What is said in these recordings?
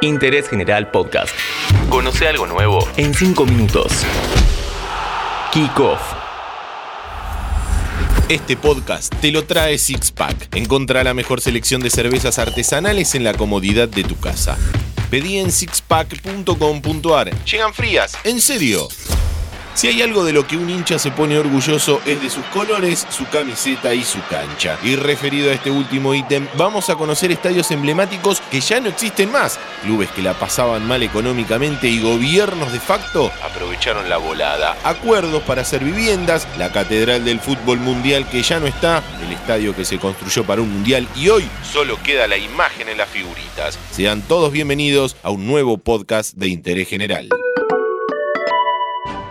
Interés General Podcast. Conoce algo nuevo en 5 minutos. Kick Off. Este podcast te lo trae Sixpack. Encontrá la mejor selección de cervezas artesanales en la comodidad de tu casa. Pedí en sixpack.com.ar. Llegan frías, en serio. Si hay algo de lo que un hincha se pone orgulloso es de sus colores, su camiseta y su cancha. Y referido a este último ítem, vamos a conocer estadios emblemáticos que ya no existen más. Clubes que la pasaban mal económicamente y gobiernos de facto aprovecharon la volada. Acuerdos para hacer viviendas, la catedral del fútbol mundial que ya no está, el estadio que se construyó para un mundial y hoy solo queda la imagen en las figuritas. Sean todos bienvenidos a un nuevo podcast de interés general.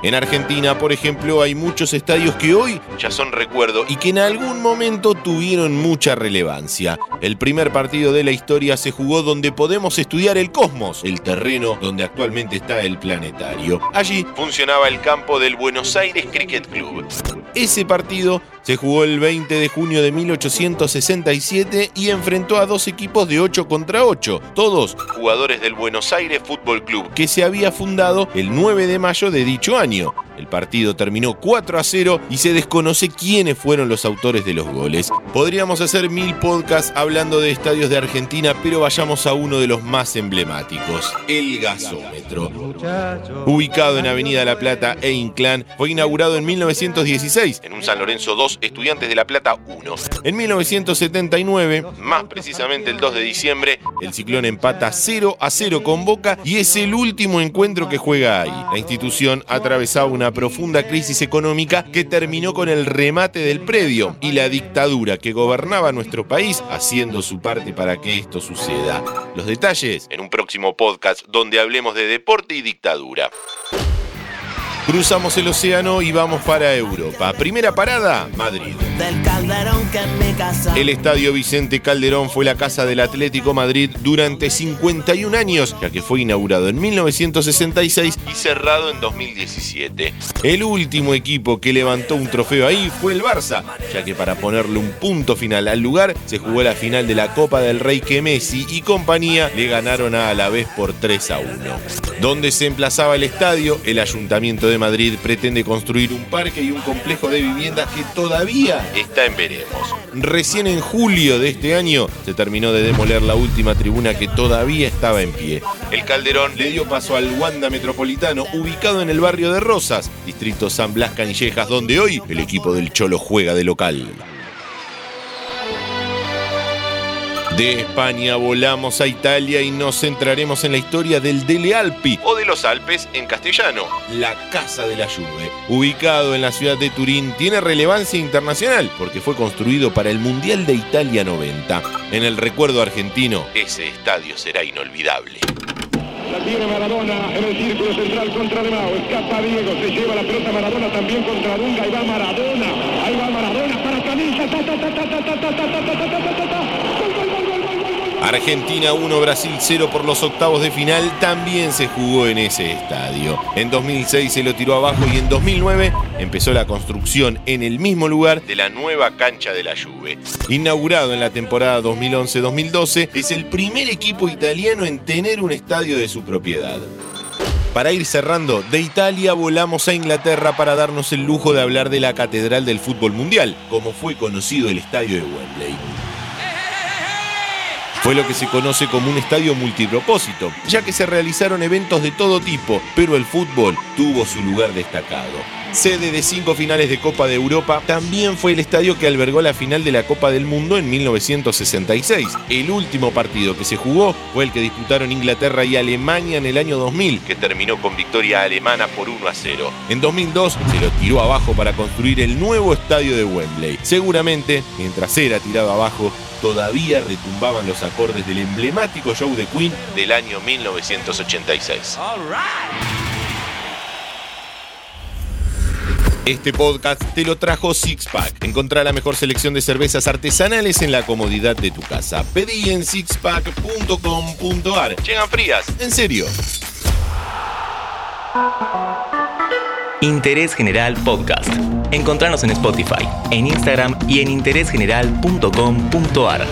En Argentina, por ejemplo, hay muchos estadios que hoy ya son recuerdo y que en algún momento tuvieron mucha relevancia. El primer partido de la historia se jugó donde podemos estudiar el cosmos, el terreno donde actualmente está el planetario. Allí funcionaba el campo del Buenos Aires Cricket Club. Ese partido se jugó el 20 de junio de 1867 y enfrentó a dos equipos de 8 contra 8, todos jugadores del Buenos Aires Fútbol Club, que se había fundado el 9 de mayo de dicho año. El partido terminó 4 a 0 y se desconoce quiénes fueron los autores de los goles. Podríamos hacer mil podcasts hablando de estadios de Argentina, pero vayamos a uno de los más emblemáticos, el gasómetro. Ubicado en Avenida La Plata e Inclán, fue inaugurado en 1916 en un San Lorenzo 2, Estudiantes de La Plata 1. En 1979, más precisamente el 2 de diciembre, el Ciclón empata 0 a 0 con Boca y es el último encuentro que juega ahí. La institución atravesaba una profunda crisis económica que terminó con el remate del predio y la dictadura que gobernaba nuestro país haciendo su parte para que esto suceda. Los detalles en un próximo podcast donde hablemos de deporte y dictadura. Cruzamos el océano y vamos para Europa. Primera parada, Madrid. El estadio Vicente Calderón fue la casa del Atlético Madrid durante 51 años, ya que fue inaugurado en 1966 y cerrado en 2017. El último equipo que levantó un trofeo ahí fue el Barça, ya que para ponerle un punto final al lugar se jugó la final de la Copa del Rey que Messi y compañía le ganaron a la vez por 3 a 1. Donde se emplazaba el estadio, el Ayuntamiento de Madrid pretende construir un parque y un complejo de viviendas que todavía está en veremos. Recién en julio de este año se terminó de demoler la última tribuna que todavía estaba en pie. El Calderón le dio paso al Wanda Metropolitano, ubicado en el barrio de Rosas, distrito San Blas Canillejas, donde hoy el equipo del Cholo juega de local. De España volamos a Italia y nos centraremos en la historia del Dele Alpi o de los Alpes en castellano, la Casa de la Juve. Ubicado en la ciudad de Turín, tiene relevancia internacional porque fue construido para el Mundial de Italia 90. En el recuerdo argentino, ese estadio será inolvidable. La tiene Maradona en el círculo central contra De Mao. Escapa Diego, se lleva la pelota Maradona también contra Dunga. Ahí va Maradona, ahí va Maradona para Camisa. Ta, ta, ta, ta, ta, ta, ta, ta, ta, ta, ta, ta, Argentina 1, Brasil 0 por los octavos de final también se jugó en ese estadio. En 2006 se lo tiró abajo y en 2009 empezó la construcción en el mismo lugar de la nueva cancha de la Juve. Inaugurado en la temporada 2011-2012, es el primer equipo italiano en tener un estadio de su propiedad. Para ir cerrando, de Italia volamos a Inglaterra para darnos el lujo de hablar de la Catedral del Fútbol Mundial, como fue conocido el estadio de Wembley. Fue lo que se conoce como un estadio multipropósito, ya que se realizaron eventos de todo tipo, pero el fútbol tuvo su lugar destacado. Sede de cinco finales de Copa de Europa, también fue el estadio que albergó la final de la Copa del Mundo en 1966. El último partido que se jugó fue el que disputaron Inglaterra y Alemania en el año 2000, que terminó con victoria alemana por 1 a 0. En 2002 se lo tiró abajo para construir el nuevo estadio de Wembley. Seguramente, mientras era tirado abajo, todavía retumbaban los acordes del emblemático show de Queen del año 1986. Este podcast te lo trajo Sixpack. Encontrá la mejor selección de cervezas artesanales en la comodidad de tu casa. Pedí en sixpack.com.ar. Llegan frías, en serio. Interés General Podcast. Encontranos en Spotify, en Instagram y en interésgeneral.com.ar.